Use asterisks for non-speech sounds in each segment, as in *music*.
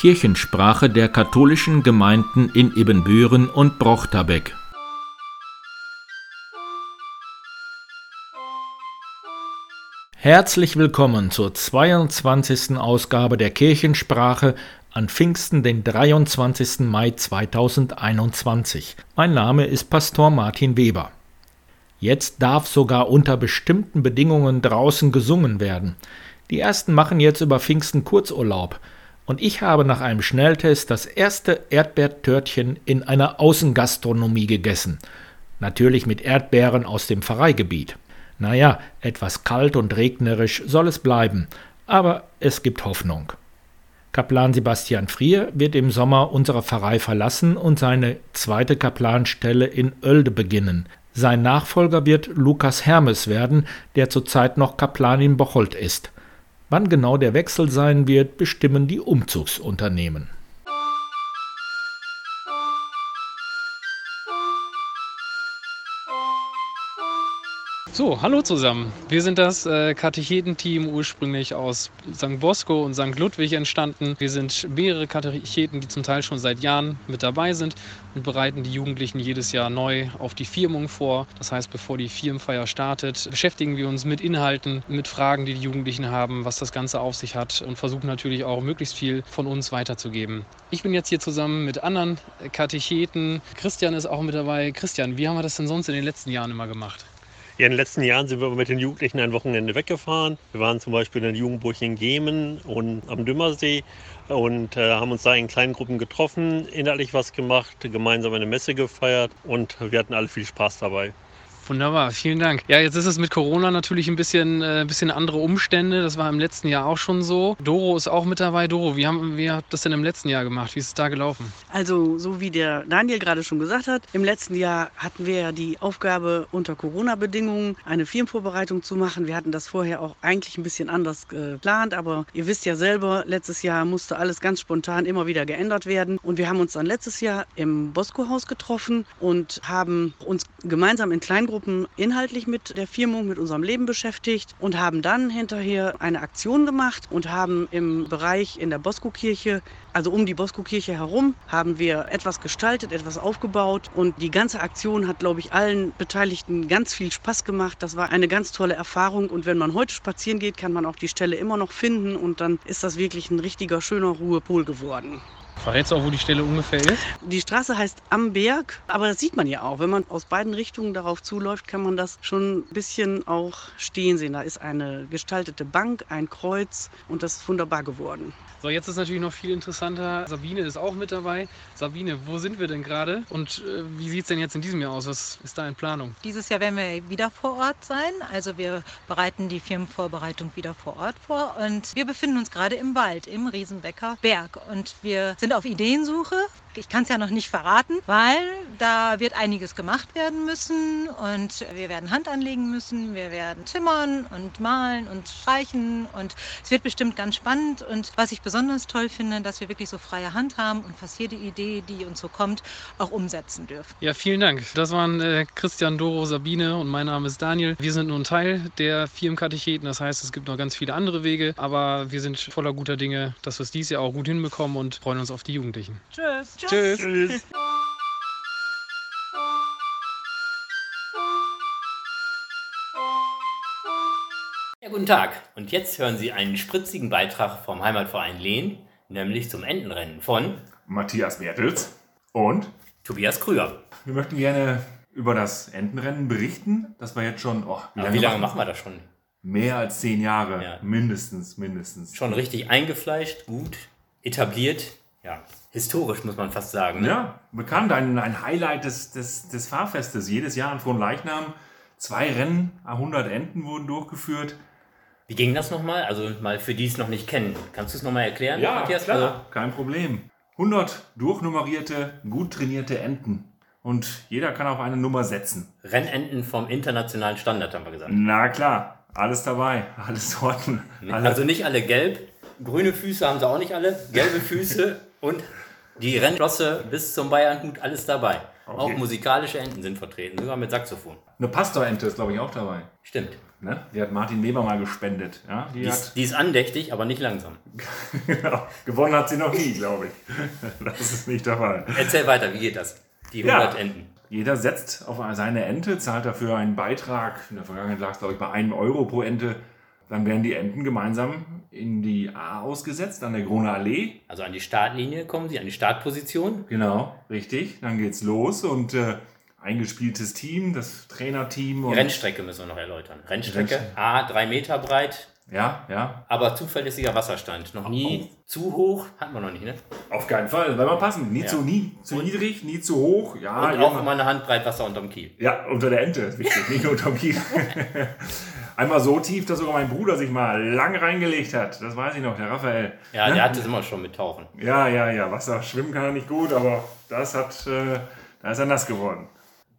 Kirchensprache der katholischen Gemeinden in Ibbenbüren und Brochterbeck. Herzlich willkommen zur 22. Ausgabe der Kirchensprache an Pfingsten, den 23. Mai 2021. Mein Name ist Pastor Martin Weber. Jetzt darf sogar unter bestimmten Bedingungen draußen gesungen werden. Die ersten machen jetzt über Pfingsten Kurzurlaub. Und ich habe nach einem Schnelltest das erste Erdbeertörtchen in einer Außengastronomie gegessen. Natürlich mit Erdbeeren aus dem Pfarreigebiet. Naja, etwas kalt und regnerisch soll es bleiben, aber es gibt Hoffnung. Kaplan Sebastian Frier wird im Sommer unsere Pfarrei verlassen und seine zweite Kaplanstelle in Oelde beginnen. Sein Nachfolger wird Lukas Hermes werden, der zurzeit noch Kaplan in Bocholt ist. Wann genau der Wechsel sein wird, bestimmen die Umzugsunternehmen. So, hallo zusammen. Wir sind das äh, Katechetenteam ursprünglich aus St. Bosco und St. Ludwig entstanden. Wir sind mehrere Katecheten, die zum Teil schon seit Jahren mit dabei sind und bereiten die Jugendlichen jedes Jahr neu auf die Firmung vor. Das heißt, bevor die Firmenfeier startet, beschäftigen wir uns mit Inhalten, mit Fragen, die die Jugendlichen haben, was das Ganze auf sich hat und versuchen natürlich auch möglichst viel von uns weiterzugeben. Ich bin jetzt hier zusammen mit anderen Katecheten. Christian ist auch mit dabei. Christian, wie haben wir das denn sonst in den letzten Jahren immer gemacht? Ja, in den letzten Jahren sind wir mit den Jugendlichen ein Wochenende weggefahren. Wir waren zum Beispiel in der Jugendburg in Gemen und am Dümmersee und äh, haben uns da in kleinen Gruppen getroffen, inhaltlich was gemacht, gemeinsam eine Messe gefeiert und wir hatten alle viel Spaß dabei. Wunderbar, vielen Dank. Ja, jetzt ist es mit Corona natürlich ein bisschen, äh, bisschen andere Umstände. Das war im letzten Jahr auch schon so. Doro ist auch mit dabei. Doro, wie, haben, wie habt ihr das denn im letzten Jahr gemacht? Wie ist es da gelaufen? Also, so wie der Daniel gerade schon gesagt hat, im letzten Jahr hatten wir ja die Aufgabe, unter Corona-Bedingungen eine Firmenvorbereitung zu machen. Wir hatten das vorher auch eigentlich ein bisschen anders geplant, aber ihr wisst ja selber, letztes Jahr musste alles ganz spontan immer wieder geändert werden. Und wir haben uns dann letztes Jahr im Bosco-Haus getroffen und haben uns gemeinsam in Kleingruppen Gruppen inhaltlich mit der Firmung, mit unserem Leben beschäftigt und haben dann hinterher eine Aktion gemacht und haben im Bereich in der Bosco-Kirche, also um die Bosco-Kirche herum, haben wir etwas gestaltet, etwas aufgebaut und die ganze Aktion hat, glaube ich, allen Beteiligten ganz viel Spaß gemacht. Das war eine ganz tolle Erfahrung und wenn man heute spazieren geht, kann man auch die Stelle immer noch finden und dann ist das wirklich ein richtiger, schöner Ruhepol geworden. Verrätst du auch, wo die Stelle ungefähr ist? Die Straße heißt Am Berg, aber das sieht man ja auch. Wenn man aus beiden Richtungen darauf zuläuft, kann man das schon ein bisschen auch stehen sehen. Da ist eine gestaltete Bank, ein Kreuz und das ist wunderbar geworden. So, jetzt ist natürlich noch viel interessanter. Sabine ist auch mit dabei. Sabine, wo sind wir denn gerade und äh, wie sieht es denn jetzt in diesem Jahr aus? Was ist da in Planung? Dieses Jahr werden wir wieder vor Ort sein. Also wir bereiten die Firmenvorbereitung wieder vor Ort vor und wir befinden uns gerade im Wald, im Riesenbecker Berg und wir sind auf Ideensuche. Ich kann es ja noch nicht verraten, weil da wird einiges gemacht werden müssen und wir werden Hand anlegen müssen, wir werden zimmern und malen und streichen und es wird bestimmt ganz spannend und was ich besonders toll finde, dass wir wirklich so freie Hand haben und fast jede Idee, die uns so kommt, auch umsetzen dürfen. Ja, vielen Dank. Das waren äh, Christian, Doro, Sabine und mein Name ist Daniel. Wir sind nur ein Teil der Firmenkatecheten, das heißt, es gibt noch ganz viele andere Wege, aber wir sind voller guter Dinge, dass wir es dieses Jahr auch gut hinbekommen und freuen uns auf die Jugendlichen. Tschüss. Tschüss. Tschüss. Ja, guten Tag. Und jetzt hören Sie einen spritzigen Beitrag vom Heimatverein Lehn, nämlich zum Entenrennen von Matthias Mertels und Tobias Krüger. wir möchten gerne über das Entenrennen berichten. Das war jetzt schon, oh, Aber wie lange machen wir das schon? Mehr als zehn Jahre. Ja. Mindestens, mindestens. Schon richtig eingefleischt, gut, etabliert, ja, historisch muss man fast sagen. Ne? Ja, bekannt. Ein, ein Highlight des, des, des Fahrfestes. Jedes Jahr an Fronleichnam. Zwei Rennen, 100 Enten wurden durchgeführt. Wie ging das nochmal? Also mal für die es noch nicht kennen. Kannst du es nochmal erklären, Matthias? Also, kein Problem. 100 durchnummerierte, gut trainierte Enten. Und jeder kann auf eine Nummer setzen. Rennenten vom internationalen Standard, haben wir gesagt. Na klar, alles dabei, alles Sorten. Alle. Also nicht alle gelb, grüne Füße haben sie auch nicht alle, gelbe Füße und die Rennflosse bis zum Bayernhut, alles dabei. Auch Okay. musikalische Enten sind vertreten, sogar mit Saxophon. Eine Pastorente ist, glaube ich, auch dabei. Stimmt. Ne? Die hat Martin Weber mal gespendet. Ja? Die, Die ist, hat, die ist andächtig, aber nicht langsam. *laughs* Genau. gewonnen hat sie noch nie, glaube ich. Das ist nicht der Fall. Erzähl weiter, wie geht das? Die Ja. 100 Enten. Jeder setzt auf seine Ente, zahlt dafür einen Beitrag. In der Vergangenheit lag es, glaube ich, bei einem Euro pro Ente. Dann werden die Enten gemeinsam in die A ausgesetzt, an der Groner Allee. Also an die Startlinie kommen sie, an die Startposition. Genau, richtig. Dann geht's los und äh, eingespieltes Team, das Trainerteam. Die Und, Rennstrecke müssen wir noch erläutern. Rennstrecke, Rennstrecke. A, drei Meter breit, Ja, ja. aber zuverlässiger Wasserstand. Noch nie zu hoch, hatten wir noch nicht, ne? Auf keinen Fall, weil wir passen. Nie Ja. zu, nie, zu niedrig, nie zu hoch. Ja, Und auch immer eine Handbreit Wasser unterm Kiel. Ja, unter der Ente ist wichtig, nicht nur *laughs* unterm Kiel. Einmal so tief, dass sogar mein Bruder sich mal lang reingelegt hat. Das weiß ich noch, der Raphael. Ja, Ne? der hatte es immer schon mit Tauchen. Ja, ja, ja. Wasser schwimmen kann er nicht gut, aber das hat, äh, da ist er nass geworden.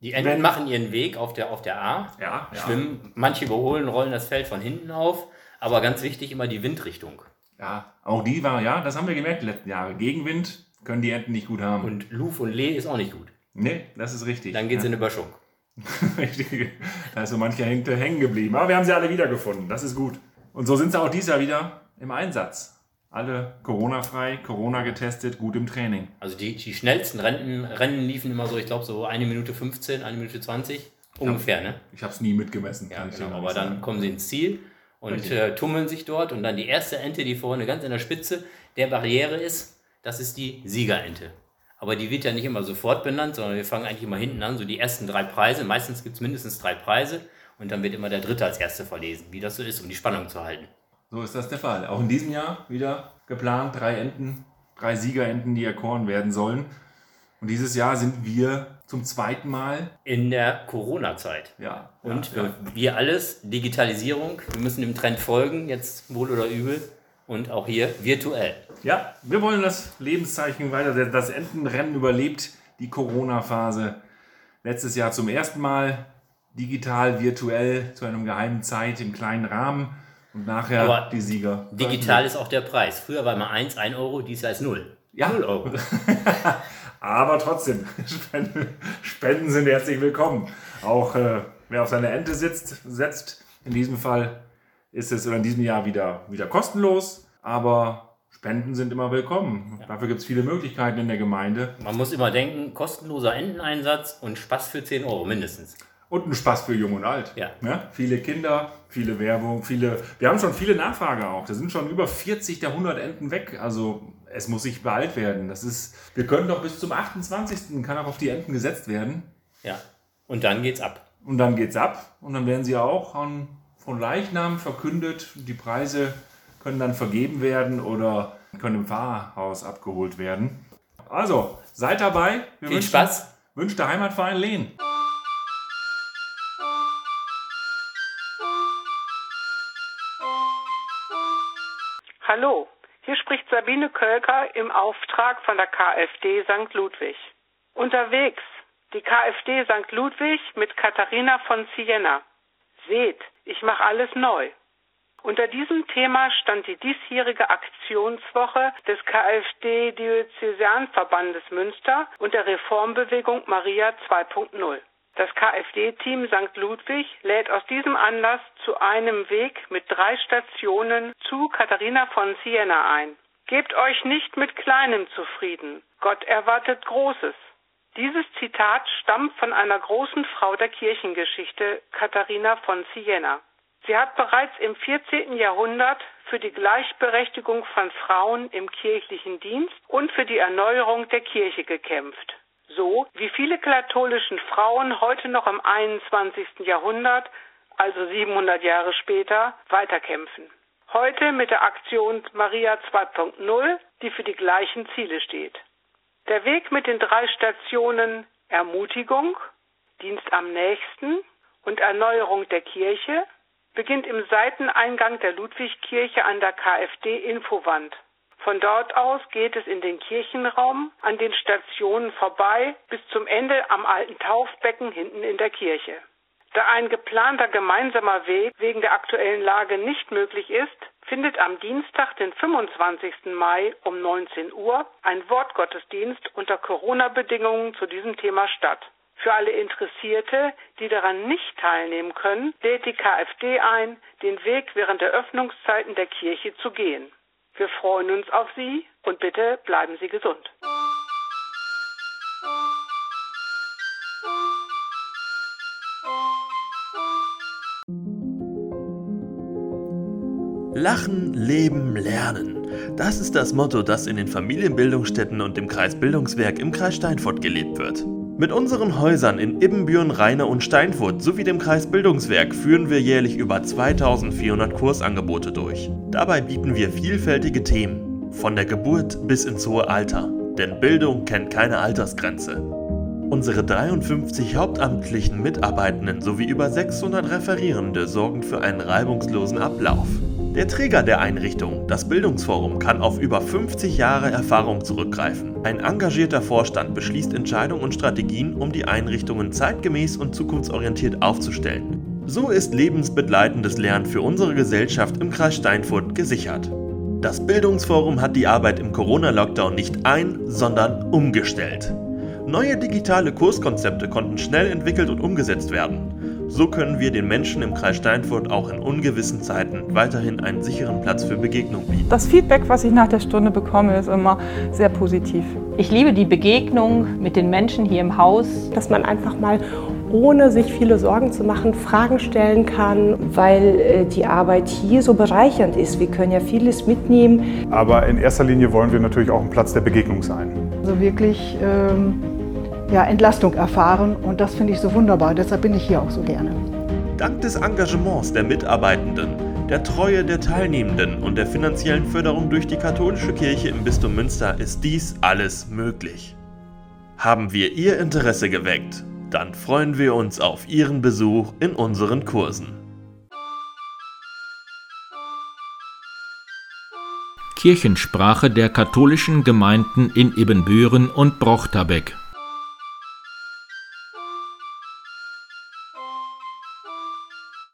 Die Enten Wenn- machen ihren Weg auf der, auf der A, Ja, ja. schwimmen, manche überholen, rollen das Feld von hinten auf, aber ganz wichtig immer die Windrichtung. Ja, auch die war, ja, das haben wir gemerkt die letzten Jahre. Gegenwind können die Enten nicht gut haben. Und Luf und Lee ist auch nicht gut. nee, das ist richtig. Dann geht es ja. in Überschwung. *laughs* Richtig. Da ist so mancher hängen geblieben. Aber wir haben sie alle wiedergefunden. Das ist gut. Und so sind sie auch dieses Jahr wieder im Einsatz. Alle Corona-frei, Corona getestet, gut im Training. Also die, die schnellsten Rennen, Rennen liefen immer so, ich glaube so eine Minute 15, eine Minute 20. Ungefähr, ne? Ich habe es nie mitgemessen. Ja, ich genau. Aber nicht dann sagen. kommen sie ins Ziel und äh, tummeln sich dort. Und dann die erste Ente, die vorne ganz in der Spitze der Barriere ist, das ist die Siegerente. Aber die wird ja nicht immer sofort benannt, sondern wir fangen eigentlich immer hinten an, so die ersten drei Preise. Meistens gibt es mindestens drei Preise und dann wird immer der dritte als erste verlesen, wie das so ist, um die Spannung zu halten. So ist das der Fall. Auch in diesem Jahr wieder geplant, drei Enten, drei Siegerenten, die erkoren werden sollen. Und dieses Jahr sind wir zum zweiten Mal, In der Corona-Zeit. ja, Und ja, ja. wir alles, Digitalisierung, wir müssen dem Trend folgen, jetzt wohl oder übel. Und auch hier virtuell. Ja, wir wollen das Lebenszeichen weiter. Das Entenrennen überlebt die Corona-Phase. Letztes Jahr zum ersten Mal digital, virtuell, zu einem geheimen Zeit im kleinen Rahmen. Und nachher Aber die Sieger. Digital ist auch der Preis. Früher war immer 1, 1 Euro, dies Jahr ist 0. Ja. 0 Euro. *laughs* Aber trotzdem, *laughs* Spenden, Spenden sind herzlich willkommen. Auch äh, wer auf seine Ente sitzt, setzt, in diesem Fall ist es in diesem Jahr wieder, wieder kostenlos. Aber Spenden sind immer willkommen. Dafür gibt es viele Möglichkeiten in der Gemeinde. Man muss immer denken, kostenloser Enteneinsatz und Spaß für 10 Euro mindestens. Und ein Spaß für Jung und Alt. Ja. Ne? Viele Kinder, viele Werbung, viele. Wir haben schon viele Nachfrage auch. Da sind schon über 40 der 100 Enten weg. Also es muss sich beeilt werden. Das ist, wir können doch bis zum 28. kann auch auf die Enten gesetzt werden. Ja. Und dann geht's ab. Und dann geht's ab. Und dann werden sie auch an, von Leichnam verkündet. Die Preise können dann vergeben werden oder können im Pfarrhaus abgeholt werden. Also, seid dabei. Wir Viel wünschen- Spaß. Wünscht der Heimatverein Lehn. Hallo, hier spricht Sabine Kölker im Auftrag von der KfD St. Ludwig. Unterwegs die KfD St. Ludwig mit Katharina von Siena. Seht, ich mache alles neu. Unter diesem Thema stand die diesjährige Aktionswoche des KfD Diözesanverbandes Münster und der Reformbewegung Maria 2.0. Das KfD-Team St. Ludwig lädt aus diesem Anlass zu einem Weg mit drei Stationen zu Katharina von Siena ein. Gebt euch nicht mit Kleinem zufrieden. Gott erwartet Großes. Dieses Zitat stammt von einer großen Frau der Kirchengeschichte, Katharina von Siena. Sie hat bereits im 14. Jahrhundert für die Gleichberechtigung von Frauen im kirchlichen Dienst und für die Erneuerung der Kirche gekämpft. So wie viele katholischen Frauen heute noch im 21. Jahrhundert, also 700 Jahre später, weiterkämpfen. Heute mit der Aktion Maria 2.0, die für die gleichen Ziele steht. Der Weg mit den drei Stationen Ermutigung, Dienst am Nächsten und Erneuerung der Kirche beginnt im Seiteneingang der Ludwigkirche an der KfD-Infowand. Von dort aus geht es in den Kirchenraum, an den Stationen vorbei bis zum Ende am alten Taufbecken hinten in der Kirche. Da ein geplanter gemeinsamer Weg wegen der aktuellen Lage nicht möglich ist, findet am Dienstag, den 25. Mai um 19 Uhr ein Wortgottesdienst unter Corona-Bedingungen zu diesem Thema statt. Für alle Interessierte, die daran nicht teilnehmen können, lädt die KfD ein, den Weg während der Öffnungszeiten der Kirche zu gehen. Wir freuen uns auf Sie und bitte bleiben Sie gesund. Lachen, Leben, Lernen. Das ist das Motto, das in den Familienbildungsstätten und dem Kreisbildungswerk im Kreis Steinfurt gelebt wird. Mit unseren Häusern in Ibbenbüren, Rheine und Steinfurt sowie dem Kreisbildungswerk führen wir jährlich über 2400 Kursangebote durch. Dabei bieten wir vielfältige Themen, von der Geburt bis ins hohe Alter. Denn Bildung kennt keine Altersgrenze. Unsere 53 hauptamtlichen Mitarbeitenden sowie über 600 Referierende sorgen für einen reibungslosen Ablauf. Der Träger der Einrichtung, das Bildungsforum, kann auf über 50 Jahre Erfahrung zurückgreifen. Ein engagierter Vorstand beschließt Entscheidungen und Strategien, um die Einrichtungen zeitgemäß und zukunftsorientiert aufzustellen. So ist lebensbegleitendes Lernen für unsere Gesellschaft im Kreis Steinfurt gesichert. Das Bildungsforum hat die Arbeit im Corona-Lockdown nicht ein, sondern umgestellt. Neue digitale Kurskonzepte konnten schnell entwickelt und umgesetzt werden. So können wir den Menschen im Kreis Steinfurt auch in ungewissen Zeiten weiterhin einen sicheren Platz für Begegnung bieten. Das Feedback, was ich nach der Stunde bekomme, ist immer sehr positiv. Ich liebe die Begegnung mit den Menschen hier im Haus. Dass man einfach mal ohne sich viele Sorgen zu machen, Fragen stellen kann. Weil äh, die Arbeit hier so bereichernd ist. Wir können ja vieles mitnehmen. Aber in erster Linie wollen wir natürlich auch ein Platz der Begegnung sein. Also wirklich ähm, ja, Entlastung erfahren und das finde ich so wunderbar. Deshalb bin ich hier auch so gerne. Dank des Engagements der Mitarbeitenden, der Treue der Teilnehmenden und der finanziellen Förderung durch die katholische Kirche im Bistum Münster ist dies alles möglich. Haben wir Ihr Interesse geweckt, dann freuen wir uns auf Ihren Besuch in unseren Kursen. Kirchensprache der katholischen Gemeinden in Ibbenbüren und Brochterbeck